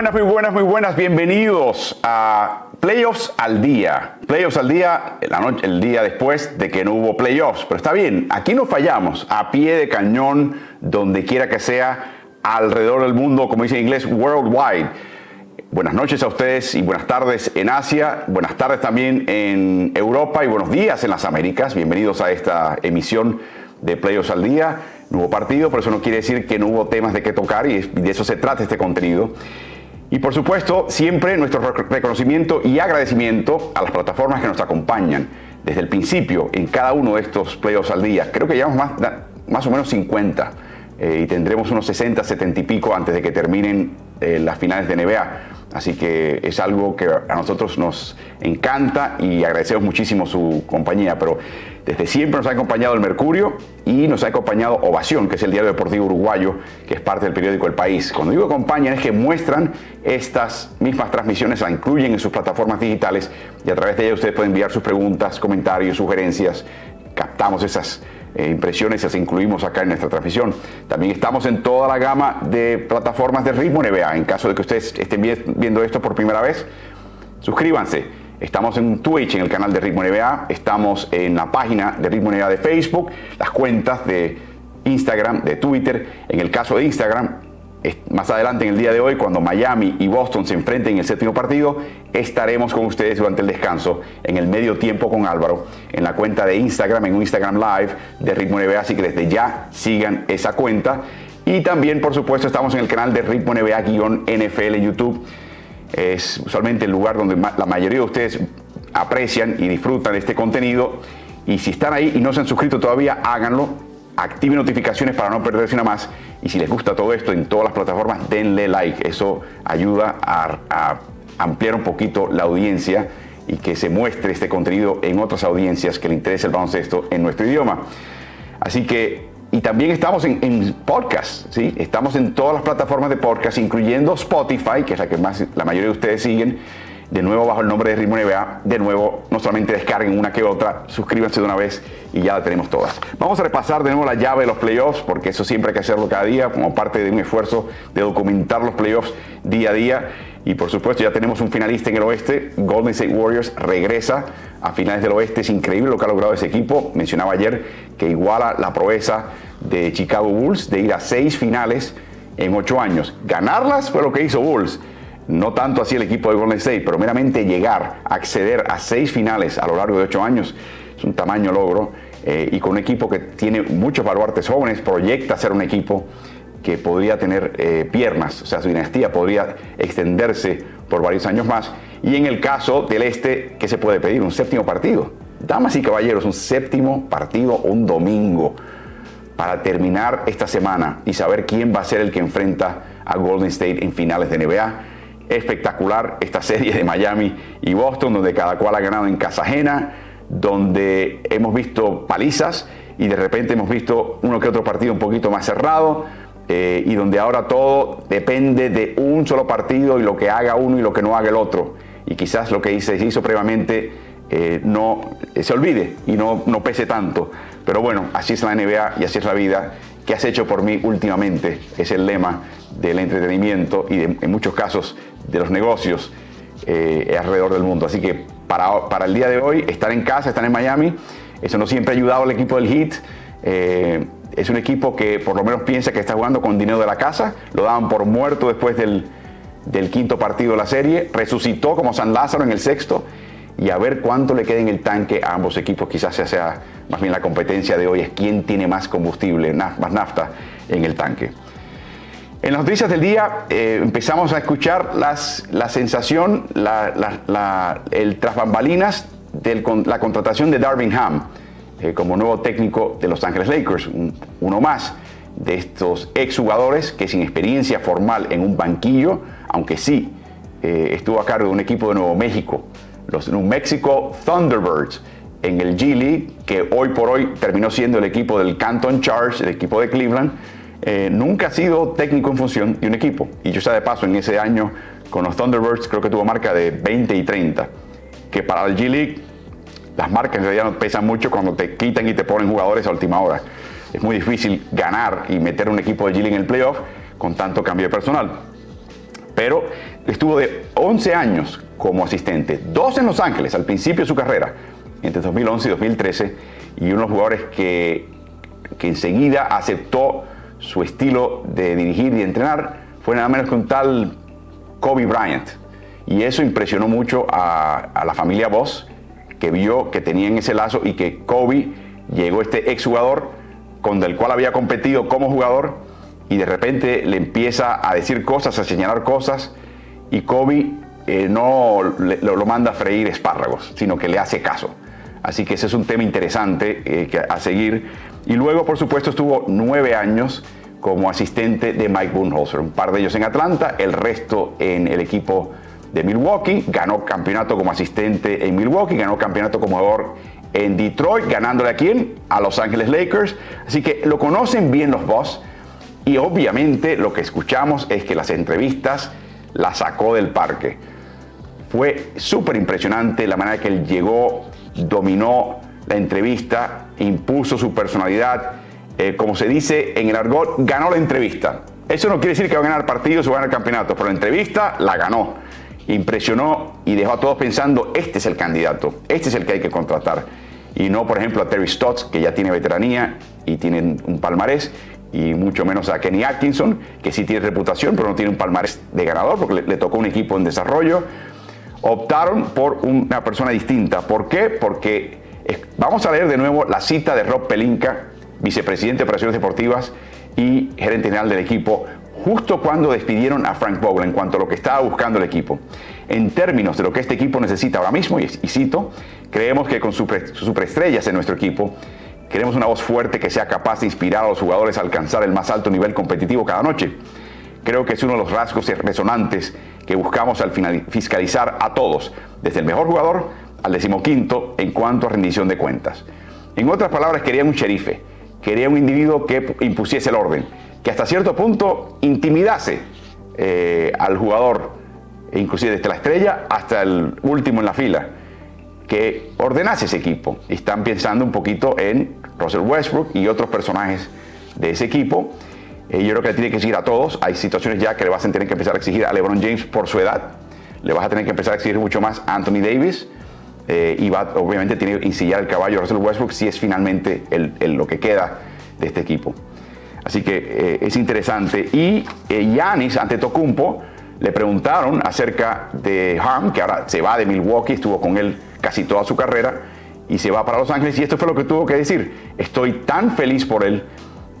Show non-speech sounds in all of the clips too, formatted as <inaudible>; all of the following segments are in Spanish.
buenas, muy buenas, muy buenas. Bienvenidos a Playoffs al día. Playoffs al día, la noche, el día después de que no hubo playoffs. Pero está bien, aquí no fallamos. A pie de cañón, donde quiera que sea, alrededor del mundo, como dice en inglés, worldwide. Buenas noches a ustedes y buenas tardes en Asia, buenas tardes también en Europa y buenos días en las Américas. Bienvenidos a esta emisión de Playoffs al día. No hubo partido, pero eso no quiere decir que no hubo temas de qué tocar y de eso se trata este contenido. Y por supuesto, siempre nuestro reconocimiento y agradecimiento a las plataformas que nos acompañan desde el principio en cada uno de estos playoffs al día. Creo que llevamos más, más o menos 50 eh, y tendremos unos 60, 70 y pico antes de que terminen eh, las finales de NBA. Así que es algo que a nosotros nos encanta y agradecemos muchísimo su compañía. Pero desde siempre nos ha acompañado el Mercurio y nos ha acompañado Ovación, que es el diario deportivo uruguayo, que es parte del periódico El País. Cuando digo acompañan es que muestran estas mismas transmisiones, la incluyen en sus plataformas digitales y a través de ellas ustedes pueden enviar sus preguntas, comentarios, sugerencias. Captamos esas impresiones las incluimos acá en nuestra transmisión. También estamos en toda la gama de plataformas de Ritmo NBA. En caso de que ustedes estén viendo esto por primera vez, suscríbanse. Estamos en Twitch, en el canal de Ritmo NBA. Estamos en la página de Ritmo NBA de Facebook, las cuentas de Instagram, de Twitter. En el caso de Instagram, más adelante en el día de hoy, cuando Miami y Boston se enfrenten en el séptimo partido, estaremos con ustedes durante el descanso en el medio tiempo con Álvaro en la cuenta de Instagram, en un Instagram Live de Ritmo NBA, así que desde ya sigan esa cuenta. Y también, por supuesto, estamos en el canal de Ritmo NBA-NFL en YouTube. Es usualmente el lugar donde la mayoría de ustedes aprecian y disfrutan este contenido. Y si están ahí y no se han suscrito todavía, háganlo activen notificaciones para no perderse nada más. Y si les gusta todo esto en todas las plataformas, denle like. Eso ayuda a, ampliar un poquito la audiencia y que se muestre este contenido en otras audiencias que le interese el baloncesto en nuestro idioma. Así que, y también estamos en, en, podcast, ¿sí? Estamos en todas las plataformas de podcast, incluyendo Spotify, que es la que más la mayoría de ustedes siguen de nuevo bajo el nombre de Ritmo NBA. De nuevo, no solamente descarguen una que otra, suscríbanse de una vez y ya la tenemos todas. Vamos a repasar de nuevo la llave de los playoffs, porque eso siempre hay que hacerlo cada día, como parte de un esfuerzo de documentar los playoffs día a día. Y por supuesto ya tenemos un finalista en el oeste, Golden State Warriors regresa a finales del oeste, es increíble lo que ha logrado ese equipo. Mencionaba ayer que iguala la proeza de Chicago Bulls de ir a seis finales en ocho años. Ganarlas fue lo que hizo Bulls no tanto así el equipo de Golden State, pero meramente llegar, acceder a seis finales a lo largo de ocho años, es un tamaño logro. Eh, y con un equipo que tiene muchos baluartes jóvenes, proyecta ser un equipo que podría tener eh, piernas, o sea, su dinastía podría extenderse por varios años más. Y en el caso del este, ¿qué se puede pedir? Un séptimo partido. Damas y caballeros, un séptimo partido un domingo para terminar esta semana y saber quién va a ser el que enfrenta a Golden State en finales de NBA espectacular esta serie de Miami y Boston, donde cada cual ha ganado en casa ajena, donde hemos visto palizas y de repente hemos visto uno que otro partido un poquito más cerrado. Eh, y donde ahora todo depende de un solo partido y lo que haga uno y lo que no haga el otro. Y quizás lo que se hizo previamente eh, no eh, se olvide y no, no pese tanto. Pero bueno, así es la NBA y así es la vida. ¿Qué has hecho por mí últimamente? Es el lema del entretenimiento y en muchos casos de los negocios eh, alrededor del mundo. Así que para, el día de hoy, estar en casa, estar en Miami, eso no siempre ha ayudado al equipo del Heat. Eh, es un equipo que por lo menos piensa que está jugando con dinero de la casa. Lo daban por muerto después del quinto partido de la serie. Resucitó como San Lázaro en el sexto. Y a ver cuánto le queda en el tanque a ambos equipos. Quizás sea, sea más bien la competencia de hoy es quién tiene más combustible, más nafta en el tanque. En las noticias del día eh, empezamos a escuchar las, la sensación, el tras bambalinas de la contratación de Darvin Ham eh, como nuevo técnico de Los Ángeles Lakers, uno más de estos exjugadores que sin experiencia formal en un banquillo, aunque sí eh, estuvo a cargo de un equipo de Nuevo México, los New Mexico Thunderbirds, en el G League, que hoy por hoy terminó siendo el equipo del Canton Charge, el equipo de Cleveland, eh, nunca ha sido técnico en función de un equipo. Y yo sé de paso, en ese año con los Thunderbirds creo que tuvo marca de 20 y 30. Que para el G League las marcas en realidad no pesan mucho cuando te quitan y te ponen jugadores a última hora. Es muy difícil ganar y meter un equipo de G League en el playoff con tanto cambio de personal. pero estuvo de 11 años como asistente, dos en Los Ángeles al principio de su carrera, entre 2011 y 2013, y uno de los jugadores que, que enseguida aceptó su estilo de dirigir y entrenar fue nada menos que un tal Kobe Bryant. Y eso impresionó mucho a, a la familia Voss, que vio que tenían ese lazo y que Kobe llegó este exjugador con el cual había competido como jugador y de repente le empieza a decir cosas, a señalar cosas y Kobe eh, no lo, manda a freír espárragos, sino que le hace caso. Así que ese es un tema interesante eh, a seguir. Y luego, por supuesto, estuvo nueve años como asistente de Mike Budenholzer, un par de ellos en Atlanta, el resto en el equipo de Milwaukee, ganó campeonato como asistente en Milwaukee, ganó campeonato como jugador en Detroit, ganándole a quién? A Los Ángeles Lakers. Así que lo conocen bien los boss y obviamente lo que escuchamos es que las entrevistas la sacó del parque. Fue súper impresionante la manera que él llegó, dominó la entrevista, impuso su personalidad. Eh, como se dice en el argot, ganó la entrevista. Eso no quiere decir que va a ganar partidos o va a ganar campeonatos, pero la entrevista la ganó. Impresionó y dejó a todos pensando, este es el candidato, este es el que hay que contratar. Y no, por ejemplo, a Terry Stotts, que ya tiene veteranía y tiene un palmarés, y mucho menos a Kenny Atkinson, que sí tiene reputación, pero no tiene un palmarés de ganador porque le, tocó un equipo en desarrollo. Optaron por una persona distinta. ¿Por qué? Porque vamos a leer de nuevo la cita de Rob Pelinka, vicepresidente de operaciones deportivas y gerente general del equipo, justo cuando despidieron a Frank Vogel en cuanto a lo que estaba buscando el equipo. En términos de lo que este equipo necesita ahora mismo, y, cito, creemos que con superestrellas en nuestro equipo, Queremos una voz fuerte que sea capaz de inspirar a los jugadores a alcanzar el más alto nivel competitivo cada noche. Creo que es uno de los rasgos resonantes que buscamos al fiscalizar a todos, desde el mejor jugador al decimoquinto en cuanto a rendición de cuentas. En otras palabras, quería un sherife, quería un individuo que impusiese el orden, que hasta cierto punto intimidase eh, al jugador, inclusive desde la estrella hasta el último en la fila, que ordenase ese equipo. Están pensando un poquito en Russell Westbrook y otros personajes de ese equipo. Eh, yo creo que le tiene que exigir a todos. Hay situaciones ya que le vas a tener que empezar a exigir a LeBron James por su edad. Le vas a tener que empezar a exigir mucho más a Anthony Davis. Eh, y va, obviamente tiene que ensillar el caballo a Russell Westbrook si es finalmente el, lo que queda de este equipo. Así que eh, es interesante. Y Yanis ante Tocumpo le preguntaron acerca de Harm, que ahora se va de Milwaukee, estuvo con él casi toda su carrera y se va para Los Ángeles y esto fue lo que tuvo que decir. Estoy tan feliz por él,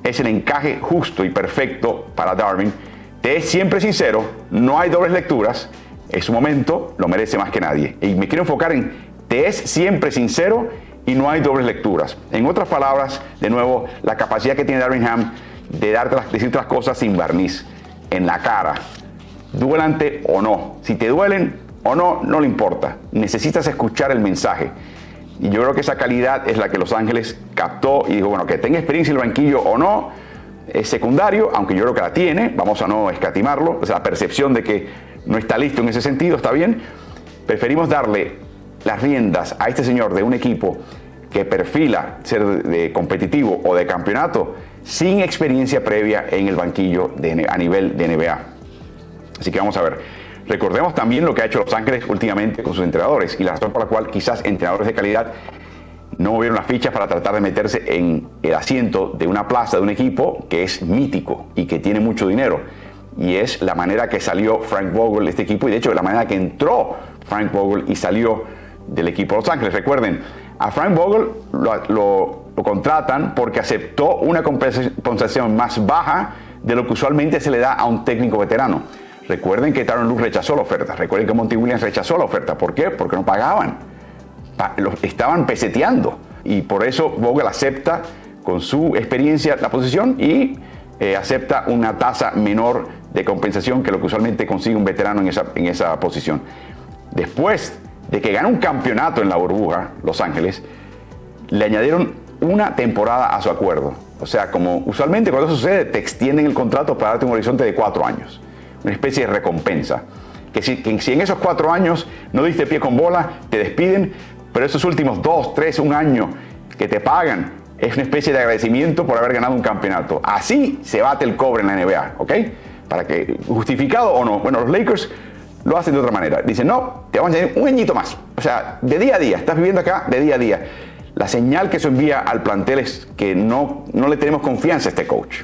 es el encaje justo y perfecto para Darwin. Te es siempre sincero, no hay dobles lecturas, es su momento, lo merece más que nadie. Y me quiero enfocar en te es siempre sincero y no hay dobles lecturas. En otras palabras, de nuevo, la capacidad que tiene Darwin Ham de darte las, decirte las cosas sin barniz, en la cara, duelante o no. Si te duelen o no, no le importa. Necesitas escuchar el mensaje. Y yo creo que esa calidad es la que Los Ángeles captó y dijo, bueno, que tenga experiencia en el banquillo o no, es secundario, aunque yo creo que la tiene, vamos a no escatimarlo, o sea, la percepción de que no está listo en ese sentido está bien. Preferimos darle las riendas a este señor de un equipo que perfila ser de competitivo o de campeonato sin experiencia previa en el banquillo a nivel de NBA. Así que vamos a ver. Recordemos también lo que ha hecho Los Ángeles últimamente con sus entrenadores y la razón por la cual quizás entrenadores de calidad no movieron las fichas para tratar de meterse en el asiento de una plaza de un equipo que es mítico y que tiene mucho dinero. Y es la manera que salió Frank Vogel de este equipo y de hecho la manera que entró Frank Vogel y salió del equipo de Los Ángeles. Recuerden, a Frank Vogel lo, lo contratan porque aceptó una compensación más baja de lo que usualmente se le da a un técnico veterano. Recuerden que Taron Luz rechazó la oferta. Recuerden que Monty Williams rechazó la oferta. ¿Por qué? Porque no pagaban. Estaban peseteando. Y por eso Vogel acepta con su experiencia la posición y eh, acepta una tasa menor de compensación que lo que usualmente consigue un veterano en esa, en esa posición. Después de que gana un campeonato en la burbuja, Los Ángeles, le añadieron una temporada a su acuerdo. O sea, como usualmente cuando eso sucede, te extienden el contrato para darte un horizonte de cuatro años una especie de recompensa. Que si, en esos cuatro años no diste pie con bola, te despiden, pero esos últimos dos, tres, un año que te pagan es una especie de agradecimiento por haber ganado un campeonato. Así se bate el cobre en la NBA, ¿ok? para que, justificado o no. Bueno, los Lakers lo hacen de otra manera. Dicen, no, te vamos a añadir un añito más. O sea, de día a día, estás viviendo acá de día a día. La señal que eso envía al plantel es que no, no le tenemos confianza a este coach.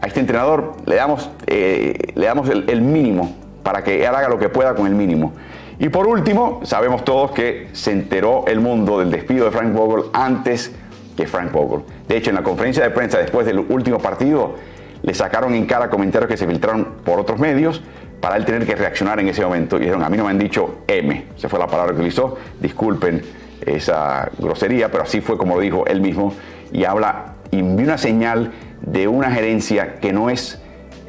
A este entrenador le damos, eh, le damos el, mínimo para que él haga lo que pueda con el mínimo. Y por último, sabemos todos que se enteró el mundo del despido de Frank Vogel antes que Frank Vogel. De hecho, en la conferencia de prensa después del último partido, le sacaron en cara comentarios que se filtraron por otros medios para él tener que reaccionar en ese momento. Y dijeron, a mí no me han dicho M, esa fue la palabra que utilizó, disculpen esa grosería, pero así fue como lo dijo él mismo. Y habla, y envió una señal de una gerencia que no es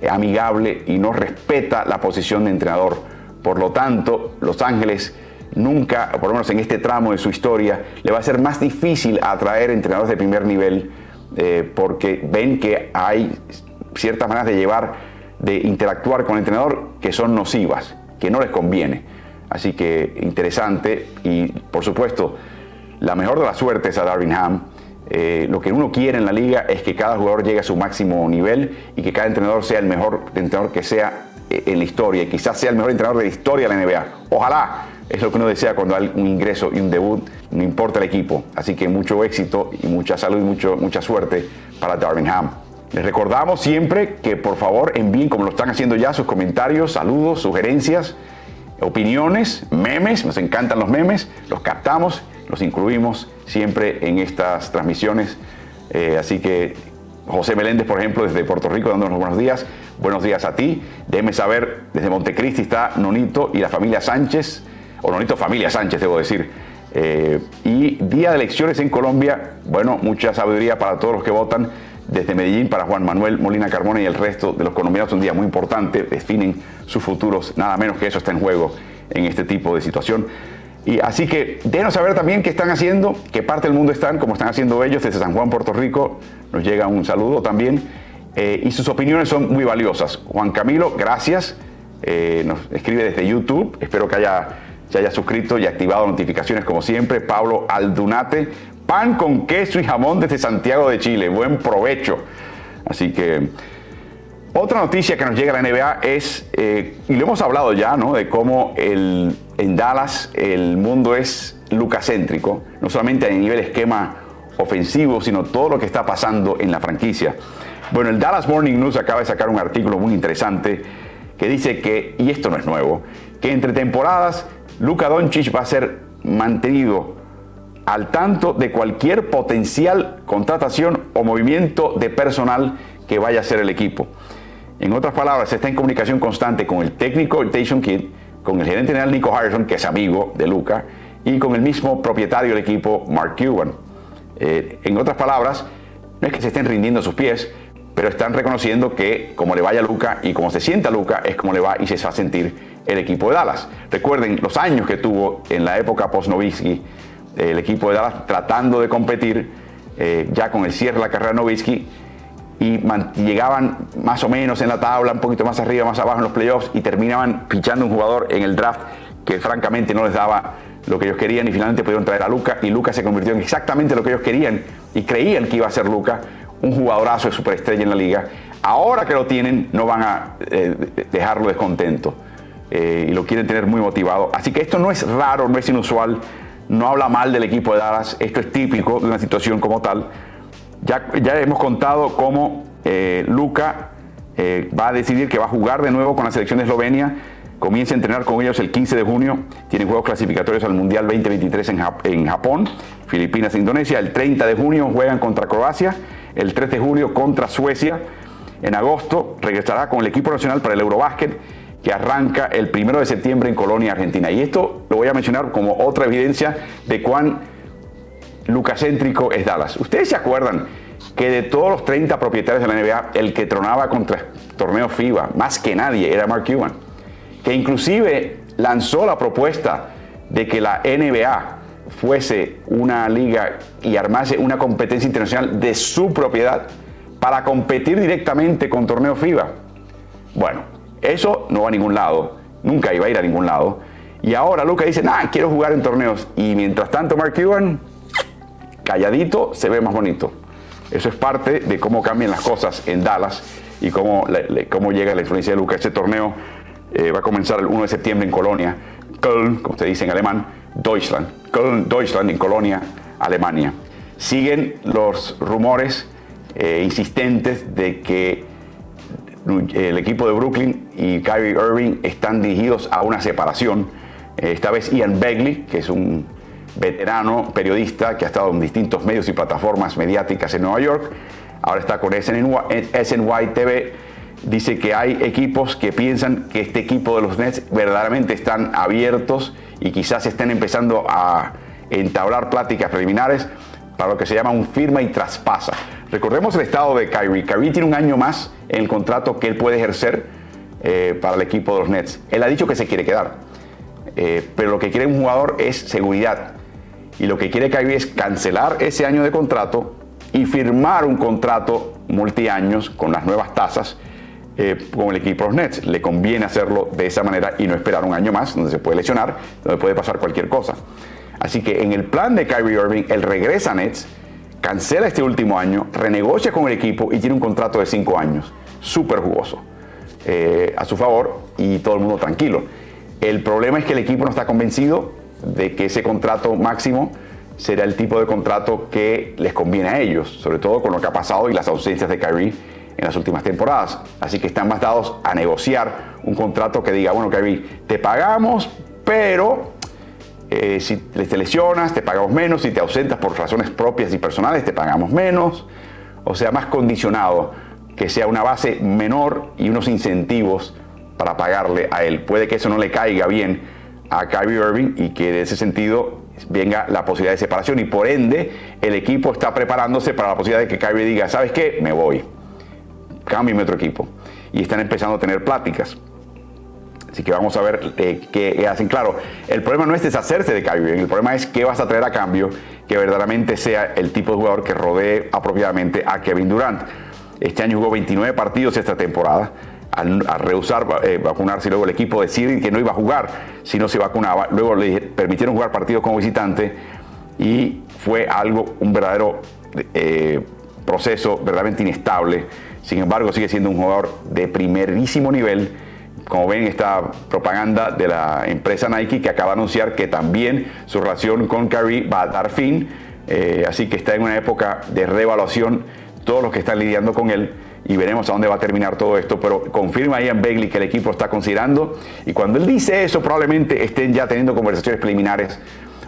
amigable y no respeta la posición de entrenador. Por lo tanto, Los Ángeles nunca, por lo menos en este tramo de su historia, le va a ser más difícil atraer entrenadores de primer nivel eh, porque ven que hay ciertas maneras de llevar, de interactuar con el entrenador que son nocivas, que no les conviene. Así que interesante y por supuesto la mejor de las suertes a Darwin Ham. Eh, lo que uno quiere en la liga es que cada jugador llegue a su máximo nivel y que cada entrenador sea el mejor entrenador que sea eh, en la historia y quizás sea el mejor entrenador de la historia de la NBA. Ojalá, es lo que uno desea cuando hay un ingreso y un debut, no importa el equipo. Así que mucho éxito y mucha salud y mucho, mucha suerte para Darwin Ham. Les recordamos siempre que por favor envíen, como lo están haciendo ya, sus comentarios, saludos, sugerencias, opiniones, memes. Nos encantan los memes, los captamos, los incluimos siempre en estas transmisiones. Eh, así que José Meléndez, por ejemplo, desde Puerto Rico, dándonos buenos días. Buenos días a ti. Déjeme saber, desde Montecristi está Nonito y la familia Sánchez, o Nonito Familia Sánchez, debo decir. Eh, y día de elecciones en Colombia, bueno, mucha sabiduría para todos los que votan desde Medellín para Juan Manuel Molina Carmona y el resto de los colombianos. Un día muy importante, definen sus futuros, nada menos que eso está en juego en este tipo de situación. Y así que denos saber también qué están haciendo, qué parte del mundo están, como están haciendo ellos desde San Juan, Puerto Rico. Nos llega un saludo también. Eh, y sus opiniones son muy valiosas. Juan Camilo, gracias. Eh, nos escribe desde YouTube. Espero que haya, se haya suscrito y activado notificaciones como siempre. Pablo Aldunate, pan con queso y jamón desde Santiago de Chile. Buen provecho. Así que otra noticia que nos llega a la NBA es, eh, y lo hemos hablado ya, ¿no? De cómo el, en Dallas el mundo es lucacéntrico, no solamente a nivel esquema ofensivo, sino todo lo que está pasando en la franquicia. Bueno, el Dallas Morning News acaba de sacar un artículo muy interesante que dice que, y esto no es nuevo, que entre temporadas Luka Doncic va a ser mantenido al tanto de cualquier potencial contratación o movimiento de personal que vaya a ser el equipo. En otras palabras, está en comunicación constante con el técnico Jason Kidd, con el gerente general Nico Harrison, que es amigo de Luca, y con el mismo propietario del equipo, Mark Cuban. Eh, en otras palabras, no es que se estén rindiendo a sus pies, pero están reconociendo que como le vaya a Luca y como se sienta Luca, es como le va y se va a sentir el equipo de Dallas. Recuerden los años que tuvo en la época post-Nowitzki el equipo de Dallas tratando de competir eh, ya con el cierre de la carrera de y llegaban más o menos en la tabla, un poquito más arriba, más abajo en los playoffs y terminaban fichando un jugador en el draft que francamente no les daba lo que ellos querían y finalmente pudieron traer a Luca y Luca se convirtió en exactamente lo que ellos querían y creían que iba a ser Luca, un jugadorazo de superestrella en la liga. Ahora que lo tienen no van a eh, dejarlo descontento eh, y lo quieren tener muy motivado. Así que esto no es raro, no es inusual no habla mal del equipo de Dallas, esto es típico de una situación como tal. Ya, hemos contado cómo eh, Luca eh, va a decidir que va a jugar de nuevo con la selección de Eslovenia, comienza a entrenar con ellos el 15 de junio, tienen juegos clasificatorios al Mundial 2023 en, en Japón, Filipinas e Indonesia, el 30 de junio juegan contra Croacia, el 3 de julio contra Suecia, en agosto regresará con el equipo nacional para el Eurobásquet que arranca el primero de septiembre en Colonia, Argentina. Y esto lo voy a mencionar como otra evidencia de cuán lucacéntrico es Dallas. Ustedes se acuerdan que de todos los 30 propietarios de la NBA, el que tronaba contra torneo FIBA, más que nadie, era Mark Cuban, que inclusive lanzó la propuesta de que la NBA fuese una liga y armase una competencia internacional de su propiedad para competir directamente con torneo FIBA. Bueno, eso no va a ningún lado, nunca iba a ir a ningún lado. Y ahora Luca dice, nah, quiero jugar en torneos. Y mientras tanto Mark Cuban, calladito, se ve más bonito. Eso es parte de cómo cambian las cosas en Dallas. y cómo, cómo llega la influencia de Luca. Este torneo eh, va a comenzar el 1 de septiembre en Colonia, Köln, como usted dice en alemán, Deutschland, Köln, Deutschland, en Colonia, Alemania. Siguen los rumores eh, insistentes de que el equipo de Brooklyn y Kyrie Irving están dirigidos a una separación. Eh, esta vez Ian Begley, que es un veterano periodista que ha estado en distintos medios y plataformas mediáticas en Nueva York, ahora está con SNY, TV, dice que hay equipos que piensan que este equipo de los Nets verdaderamente están abiertos y quizás estén empezando a entablar pláticas preliminares para lo que se llama un firma y traspasa. Recordemos el estado de Kyrie. Kyrie tiene un año más en el contrato que él puede ejercer eh, para el equipo de los Nets. Él ha dicho que se quiere quedar, eh, pero lo que quiere un jugador es seguridad. Y lo que quiere Kyrie es cancelar ese año de contrato y firmar un contrato multiaños con las nuevas tasas eh, con el equipo de los Nets. Le conviene hacerlo de esa manera y no esperar un año más, donde se puede lesionar, donde puede pasar cualquier cosa. Así que en el plan de Kyrie Irving, él regresa a Nets, cancela este último año, renegocia con el equipo y tiene un contrato de cinco años, súper jugoso, eh, a su favor y todo el mundo tranquilo. El problema es que el equipo no está convencido de que ese contrato máximo será el tipo de contrato que les conviene a ellos, sobre todo con lo que ha pasado y las ausencias de Kyrie en las últimas temporadas. Así que están más dados a negociar un contrato que diga, bueno, Kyrie, te pagamos, pero eh, si te lesionas, te pagamos menos, si te ausentas por razones propias y personales, te pagamos menos. O sea, más condicionado, que sea una base menor y unos incentivos para pagarle a él. Puede que eso no le caiga bien a Kyrie Irving y que de ese sentido venga la posibilidad de separación y por ende el equipo está preparándose para la posibilidad de que Kyrie diga, ¿sabes qué? Me voy. Cambio otro equipo. Y están empezando a tener pláticas. Así que vamos a ver eh, qué hacen. Claro, el problema no es deshacerse de Kyrie el problema es qué vas a traer a cambio que verdaderamente sea el tipo de jugador que rodee apropiadamente a Kevin Durant. Este año jugó 29 partidos esta temporada al, rehusar eh, vacunarse luego el equipo decir que no iba a jugar si no se vacunaba. Luego le permitieron jugar partidos como visitante y fue algo, un verdadero eh, proceso verdaderamente inestable. Sin embargo, sigue siendo un jugador de primerísimo nivel. Como ven, esta propaganda de la empresa Nike que acaba de anunciar que también su relación con Kyrie va a dar fin. Eh, así que está en una época de reevaluación todos los que están lidiando con él y veremos a dónde va a terminar todo esto, pero confirma Ian Begley que el equipo está considerando y cuando él dice eso probablemente estén ya teniendo conversaciones preliminares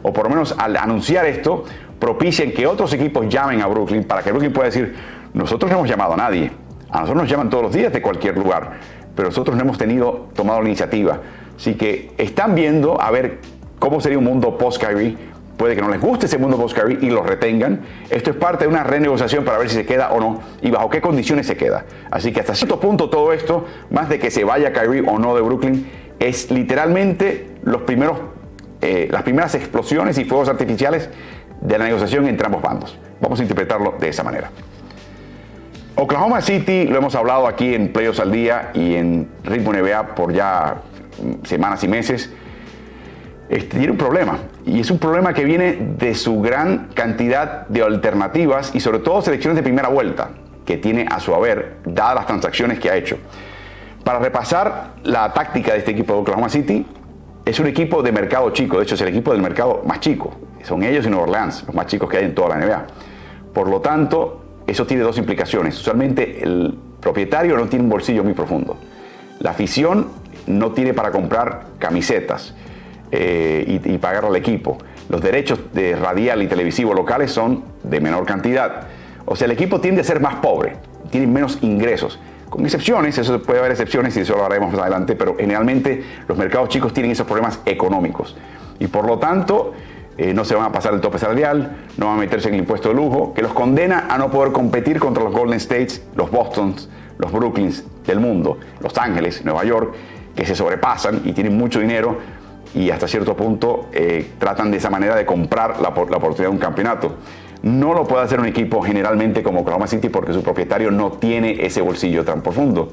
o por lo menos al anunciar esto propicien que otros equipos llamen a Brooklyn para que Brooklyn pueda decir nosotros no hemos llamado a nadie, a nosotros nos llaman todos los días de cualquier lugar, pero nosotros no hemos tenido tomado la iniciativa, así que están viendo a ver cómo sería un mundo post-Kyrie puede que no les guste ese mundo post Kyrie y lo retengan. Esto es parte de una renegociación para ver si se queda o no y bajo qué condiciones se queda. Así que hasta cierto punto todo esto, más de que se vaya Kyrie o no de Brooklyn, es literalmente los primeros, eh, las primeras explosiones y fuegos artificiales de la negociación entre ambos bandos. Vamos a interpretarlo de esa manera. Oklahoma City, lo hemos hablado aquí en Playoffs al Día y en Ritmo NBA por ya semanas y meses este, tiene un problema. Y es un problema que viene de su gran cantidad de alternativas y sobre todo selecciones de primera vuelta que tiene a su haber, dadas las transacciones que ha hecho. Para repasar la táctica de este equipo de Oklahoma City, es un equipo de mercado chico, de hecho es el equipo del mercado más chico. Son ellos y Nueva Orleans, los más chicos que hay en toda la NBA. Por lo tanto, eso tiene dos implicaciones. Usualmente el propietario no tiene un bolsillo muy profundo. La afición no tiene para comprar camisetas. Eh, y, pagar al equipo. Los derechos de radial y televisivo locales son de menor cantidad. O sea, el equipo tiende a ser más pobre, tiene menos ingresos. Con excepciones, eso puede haber excepciones y eso lo haremos más adelante, pero generalmente los mercados chicos tienen esos problemas económicos. Y por lo tanto, eh, no se van a pasar el tope salarial, no van a meterse en el impuesto de lujo, que los condena a no poder competir contra los Golden States, los Bostons, los Brooklyns del mundo, Los Ángeles, Nueva York, que se sobrepasan y tienen mucho dinero y hasta cierto punto eh, tratan de esa manera de comprar la, la, oportunidad de un campeonato. No lo puede hacer un equipo generalmente como Oklahoma City porque su propietario no tiene ese bolsillo tan profundo.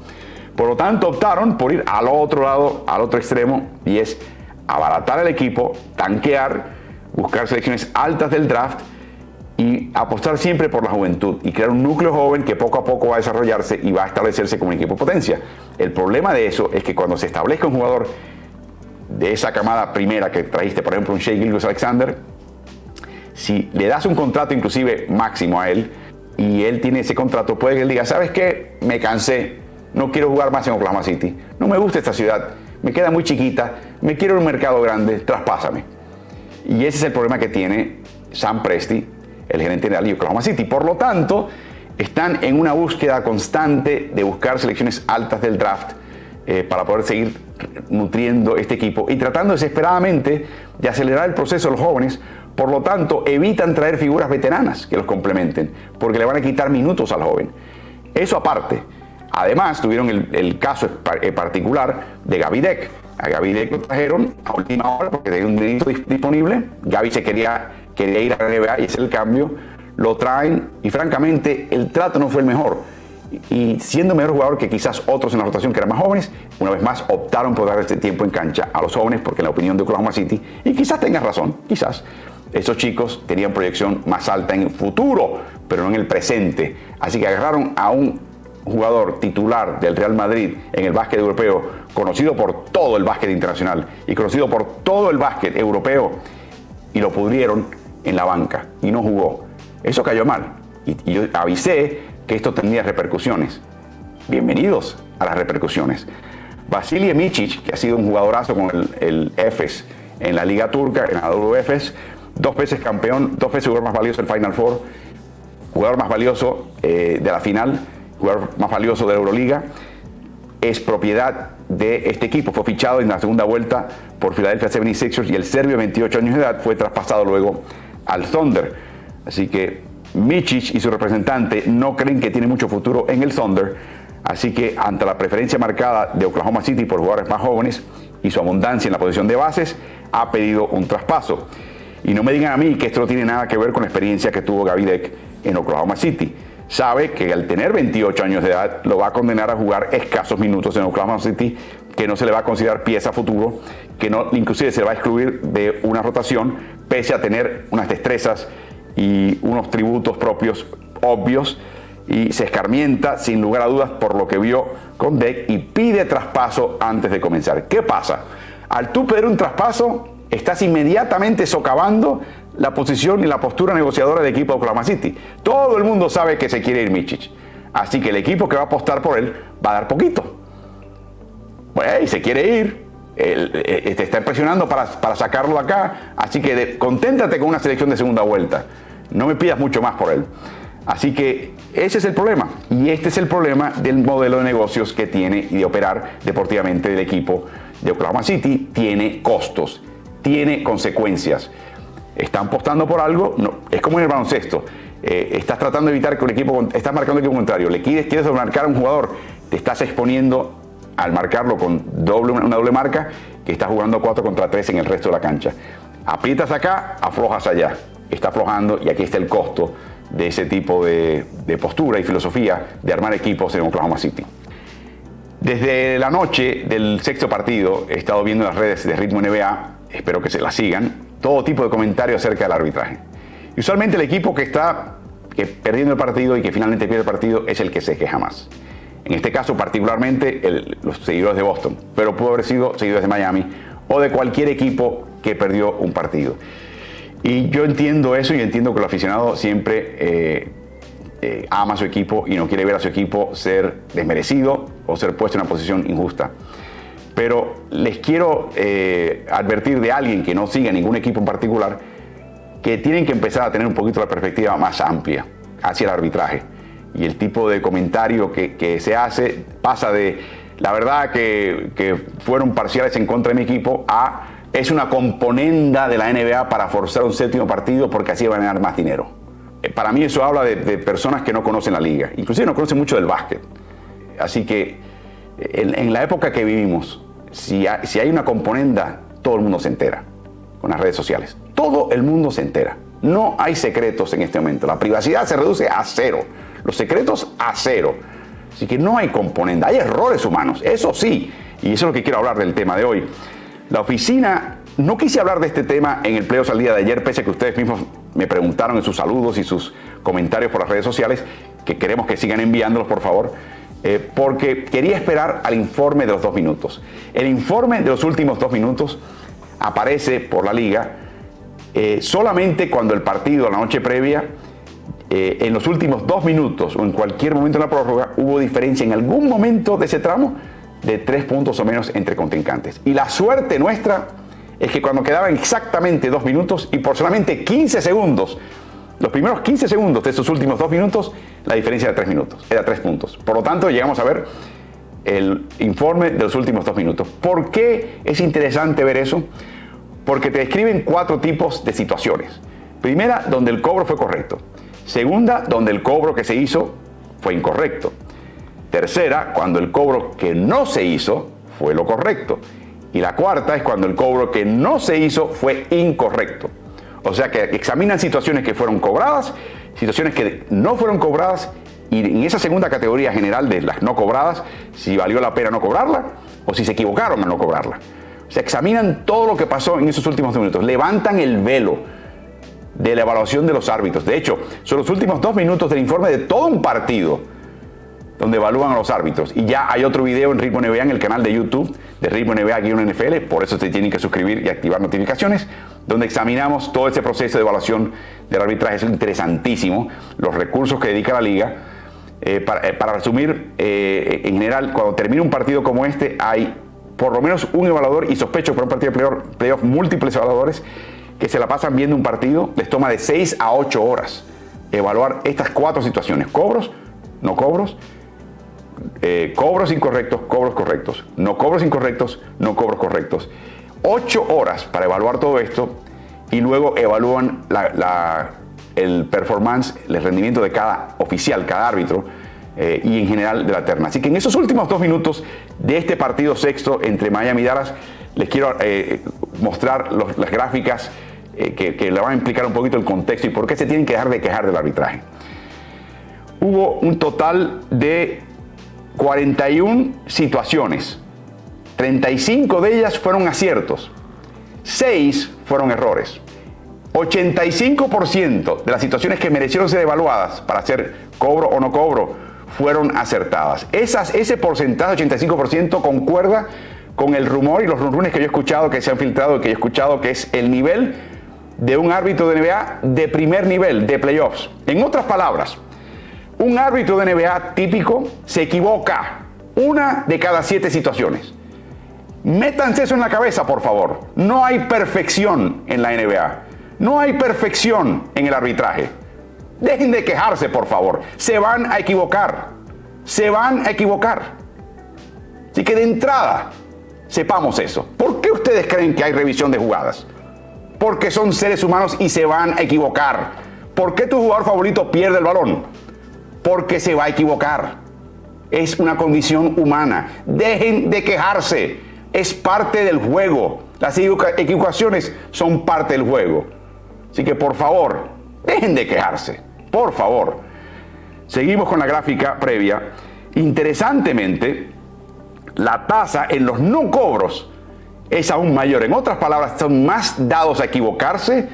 Por lo tanto, optaron por ir al otro lado, al otro extremo, y es abaratar el equipo, tanquear, buscar selecciones altas del draft y apostar siempre por la juventud y crear un núcleo joven que poco a poco va a desarrollarse y va a establecerse como un equipo potencia. El problema de eso es que cuando se establezca un jugador de esa camada primera que trajiste, por ejemplo, un Shea Gilgis Alexander, si le das un contrato inclusive máximo a él y él tiene ese contrato, puede que él diga, ¿sabes qué? Me cansé, no quiero jugar más en Oklahoma City, no me gusta esta ciudad, me queda muy chiquita, me quiero un mercado grande, traspásame. Y ese es el problema que tiene Sam Presti el gerente general de Oklahoma City. Por lo tanto, están en una búsqueda constante de buscar selecciones altas del draft eh, para poder seguir nutriendo este equipo y tratando desesperadamente de acelerar el proceso de los jóvenes. Por lo tanto, evitan traer figuras veteranas que los complementen, porque le van a quitar minutos al joven. Eso aparte. Además, tuvieron el, caso eh, particular de Gaby Deck. A Gaby Deck lo trajeron a última hora porque tenía un dinero disponible. Gaby se quería quería ir a la NBA y hacer el cambio, lo traen y francamente el trato no fue el mejor. Y siendo mejor jugador que quizás otros en la rotación que eran más jóvenes, una vez más optaron por dar este tiempo en cancha a los jóvenes porque en la opinión de Oklahoma City, y quizás tengas razón, quizás, esos chicos tenían proyección más alta en el futuro, pero no en el presente. Así que agarraron a un jugador titular del Real Madrid en el básquet europeo, conocido por todo el básquet internacional y conocido por todo el básquet europeo, y lo pudrieron en la banca y no jugó. Eso cayó mal. Y, yo avisé que esto tendría repercusiones. Bienvenidos a las repercusiones. Vasily Micic, que ha sido un jugadorazo con el, el EFES en la Liga Turca, en la WFES, dos veces campeón, dos veces jugador más valioso del Final Four, jugador más valioso eh, de la final, jugador más valioso de la Euroliga, es propiedad de este equipo. Fue fichado en la segunda vuelta por Philadelphia 76ers y el serbio de 28 años de edad fue traspasado luego al Thunder. Así que Michich y su representante no creen que tiene mucho futuro en el Thunder. Así que ante la preferencia marcada de Oklahoma City por jugadores más jóvenes y su abundancia en la posición de bases, ha pedido un traspaso. Y no me digan a mí que esto no tiene nada que ver con la experiencia que tuvo Gavidec en Oklahoma City. Sabe que al tener 28 años de edad lo va a condenar a jugar escasos minutos en Oklahoma City, que no se le va a considerar pieza futuro, que no, inclusive se le va a excluir de una rotación, pese a tener unas destrezas y unos tributos propios obvios y se escarmienta sin lugar a dudas por lo que vio con Deck y pide traspaso antes de comenzar. ¿Qué pasa? Al tú pedir un traspaso, estás inmediatamente socavando la posición y la postura negociadora del equipo de Oklahoma City. Todo el mundo sabe que se quiere ir Michich. Así que el equipo que va a apostar por él va a dar poquito. Pues, y se quiere ir, eh, te está presionando para, sacarlo de acá, así que conténtate con una selección de segunda vuelta. No me pidas mucho más por él. Así que ese es el problema. Y este es el problema del modelo de negocios que tiene y de operar deportivamente del equipo de Oklahoma City. Tiene costos, tiene consecuencias. Están apostando por algo, no, es como en el baloncesto. Eh, estás tratando de evitar que un equipo, estás marcando el equipo contrario, le quieres, quieres marcar a un jugador, te estás exponiendo al marcarlo con doble, una doble marca que está jugando 4 contra 3 en el resto de la cancha. Aprietas acá, aflojas allá. Está aflojando y aquí está el costo de ese tipo de, postura y filosofía de armar equipos en Oklahoma City. Desde la noche del sexto partido he estado viendo en las redes de Ritmo NBA, espero que se la sigan, todo tipo de comentarios acerca del arbitraje. Y usualmente el equipo que está perdiendo el partido y que finalmente pierde el partido es el que se queja más. En este caso particularmente los seguidores de Boston, pero pudo haber sido seguidores de Miami o de cualquier equipo que perdió un partido. Y yo entiendo eso y entiendo que el aficionado siempre eh, eh, ama a su equipo y no quiere ver a su equipo ser desmerecido o ser puesto en una posición injusta. Pero les quiero eh, advertir de alguien que no siga ningún equipo en particular que tienen que empezar a tener un poquito la perspectiva más amplia hacia el arbitraje y el tipo de comentario que, se hace pasa de la verdad que, fueron parciales en contra de mi equipo a es una componenda de la NBA para forzar un séptimo partido porque así van a ganar más dinero. Eh, para mí eso habla de, personas que no conocen la liga, inclusive no conocen mucho del básquet. Así que en, la época que vivimos, si si hay una componenda, todo el mundo se entera con las redes sociales. Todo el mundo se entera. No hay secretos en este momento. La privacidad se reduce a cero. Los secretos a cero. Así que no hay componente, hay errores humanos, eso sí, y eso es lo que quiero hablar del tema de hoy. La oficina, no quise hablar de este tema en el pleo al día de ayer, pese a que ustedes mismos me preguntaron en sus saludos y sus comentarios por las redes sociales, que queremos que sigan enviándolos, por favor, eh, porque quería esperar al informe de los dos minutos. El informe de los últimos dos minutos aparece por la liga eh, solamente cuando el partido, la noche previa, eh, en los últimos dos minutos o en cualquier momento de la prórroga, hubo diferencia en algún momento de ese tramo de tres puntos o menos entre contrincantes. Y la suerte nuestra es que cuando quedaban exactamente dos minutos y por solamente 15 segundos, los primeros 15 segundos de esos últimos dos minutos, la diferencia era tres minutos, era tres puntos. Por lo tanto, llegamos a ver el informe de los últimos dos minutos. ¿Por qué es interesante ver eso? Porque te describen cuatro tipos de situaciones. Primera, donde el cobro fue correcto. Segunda, donde el cobro que se hizo fue incorrecto. Tercera, cuando el cobro que no se hizo fue lo correcto. Y la cuarta es cuando el cobro que no se hizo fue incorrecto. O sea que examinan situaciones que fueron cobradas, situaciones que no fueron cobradas y en esa segunda categoría general de las no cobradas, si valió la pena no cobrarla o si se equivocaron al no cobrarla. O sea, examinan todo lo que pasó en esos últimos minutos, levantan el velo de la evaluación de los árbitros. De hecho, son los últimos dos minutos del informe de todo un partido donde evalúan a los árbitros. Y ya hay otro video en Ritmo NBA en el canal de YouTube de Ritmo NBA-NFL, por eso se tienen que suscribir y activar notificaciones, donde examinamos todo ese proceso de evaluación del arbitraje. Es interesantísimo, los recursos que dedica la liga. Eh, eh, para, resumir, eh, en general, cuando termina un partido como este, hay por lo menos un evaluador y sospecho por un partido de playoff múltiples evaluadores que se la pasan viendo un partido, les toma de 6 a 8 horas evaluar estas cuatro situaciones. Cobros, no cobros, eh, cobros incorrectos, cobros correctos, no cobros incorrectos, no cobros correctos. 8 horas para evaluar todo esto y luego evalúan el performance, el rendimiento de cada oficial, cada árbitro eh, y en general de la terna. Así que en esos últimos dos minutos de este partido sexto entre Miami y Dallas, les quiero eh, mostrar las gráficas que, le van a implicar un poquito el contexto y por qué se tienen que dejar de quejar del arbitraje. Hubo un total de 41 situaciones. 35 de ellas fueron aciertos. 6 fueron errores. 85% de las situaciones que merecieron ser evaluadas para hacer cobro o no cobro fueron acertadas. Esas, ese porcentaje, 85%, concuerda con el rumor y los rumores que yo he escuchado, que se han filtrado, que yo he escuchado, que es el nivel de un árbitro de NBA de primer nivel, de playoffs. En otras palabras, un árbitro de NBA típico se equivoca una de cada siete situaciones. Métanse eso en la cabeza, por favor. No hay perfección en la NBA. No hay perfección en el arbitraje. Dejen de quejarse, por favor. Se van a equivocar. Se van a equivocar. Así que de entrada, sepamos eso. ¿Por qué ustedes creen que hay revisión de jugadas? porque son seres humanos y se van a equivocar. ¿Por qué tu jugador favorito pierde el balón? Porque se va a equivocar. Es una condición humana. Dejen de quejarse. Es parte del juego. Las equivocaciones son parte del juego. Así que por favor, dejen de quejarse. Por favor. Seguimos con la gráfica previa. Interesantemente, la tasa en los no cobros es aún mayor. En otras palabras, son más dados a equivocarse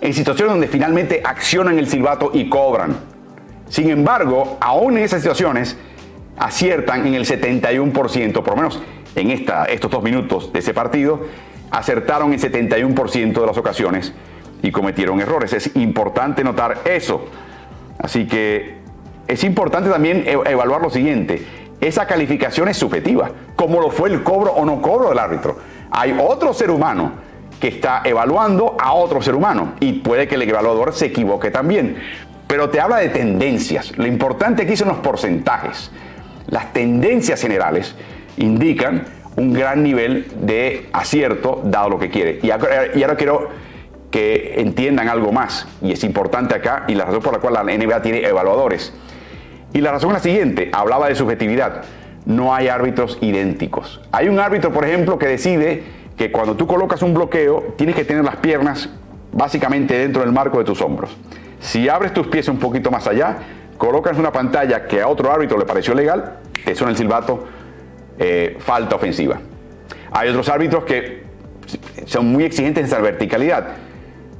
en situaciones donde finalmente accionan el silbato y cobran. Sin embargo, aún en esas situaciones, aciertan en el 71%, por lo menos en esta, estos dos minutos de ese partido, acertaron en 71% de las ocasiones y cometieron errores. Es importante notar eso. Así que es importante también e-, evaluar lo siguiente. Esa calificación es subjetiva, como lo fue el cobro o no cobro del árbitro hay otro ser humano que está evaluando a otro ser humano y puede que el evaluador se equivoque también. Pero te habla de tendencias. Lo importante aquí son los porcentajes. Las tendencias generales indican un gran nivel de acierto dado lo que quiere. Y ahora, quiero que entiendan algo más, y es importante acá, y la razón por la cual la NBA tiene evaluadores. Y la razón es la siguiente, hablaba de subjetividad no hay árbitros idénticos. Hay un árbitro, por ejemplo, que decide que cuando tú colocas un bloqueo, tienes que tener las piernas básicamente dentro del marco de tus hombros. Si abres tus pies un poquito más allá, colocas una pantalla que a otro árbitro le pareció legal, te suena el silbato, eh, falta ofensiva. Hay otros árbitros que son muy exigentes en esa verticalidad.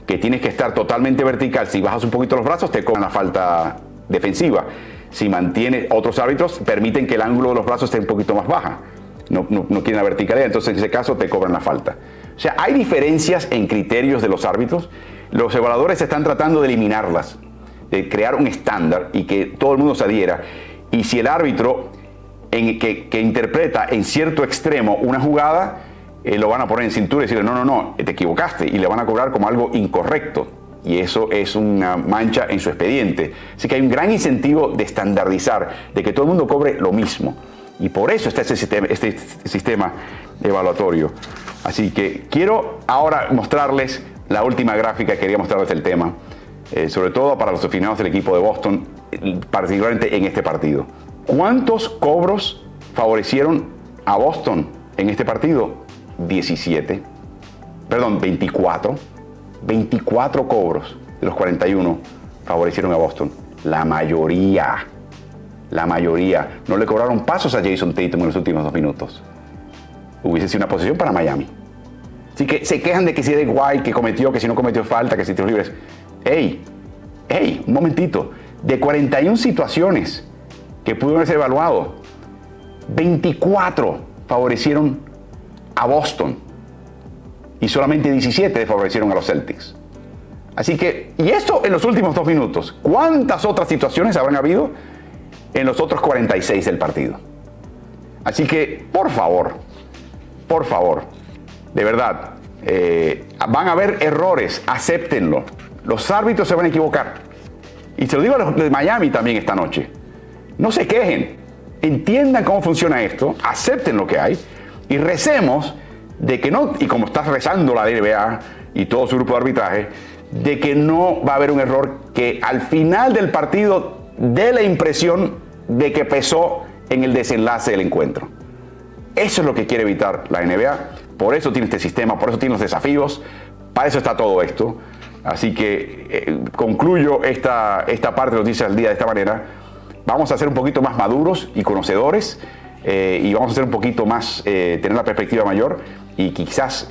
que tienes que estar totalmente vertical. Si bajas un poquito los brazos, te cobran la falta defensiva. Si mantienes, otros árbitros permiten que el ángulo de los brazos esté un poquito más baja. No, no, no quieren la verticalidad, entonces en ese caso te cobran la falta. O sea, hay diferencias en criterios de los árbitros. Los evaluadores están tratando de eliminarlas, de crear un estándar y que todo el mundo se adhiera. Y si el árbitro que, interpreta en cierto extremo una jugada, eh, lo van a poner en cintura y decirle, no, no, no, te equivocaste y le van a cobrar como algo incorrecto. Y eso es una mancha en su expediente. Así que hay un gran incentivo de estandarizar, de que todo el mundo cobre lo mismo. Y por eso está este sistema, este sistema evaluatorio. Así que quiero ahora mostrarles la última gráfica que quería mostrarles el tema, eh, sobre todo para los aficionados del equipo de Boston, particularmente en este partido. ¿Cuántos cobros favorecieron a Boston en este partido? 17, perdón, 24, 24 cobros de los 41 favorecieron a Boston. La mayoría, la mayoría, no le cobraron pasos a Jason Tatum en los últimos dos minutos. Hubiese sido una posición para Miami. Así que se quejan de que si de igual, que cometió, que si no cometió falta, que si tiros libres. ¡Ey! ¡Ey! Un momentito. De 41 situaciones que pudieron ser evaluado, 24 favorecieron a Boston y solamente 17 favorecieron a los Celtics. Así que, y esto en los últimos dos minutos, ¿cuántas otras situaciones habrán habido en los otros 46 del partido? Así que, por favor, por favor, de verdad, eh, van a haber errores, acéptenlo. Los árbitros se van a equivocar. Y se lo digo a los de Miami también esta noche. No se quejen, entiendan cómo funciona esto, acepten lo que hay y recemos de que no, y como está rezando la NBA y todo su grupo de arbitraje, de que no va a haber un error que al final del partido dé la impresión de que pesó en el desenlace del encuentro. Eso es lo que quiere evitar la NBA. Por eso tiene este sistema, por eso tiene los desafíos, para eso está todo esto. Así que eh, concluyo esta, esta parte de noticias del día de esta manera. Vamos a ser un poquito más maduros y conocedores eh, y vamos a ser un poquito más, eh, tener la perspectiva mayor y quizás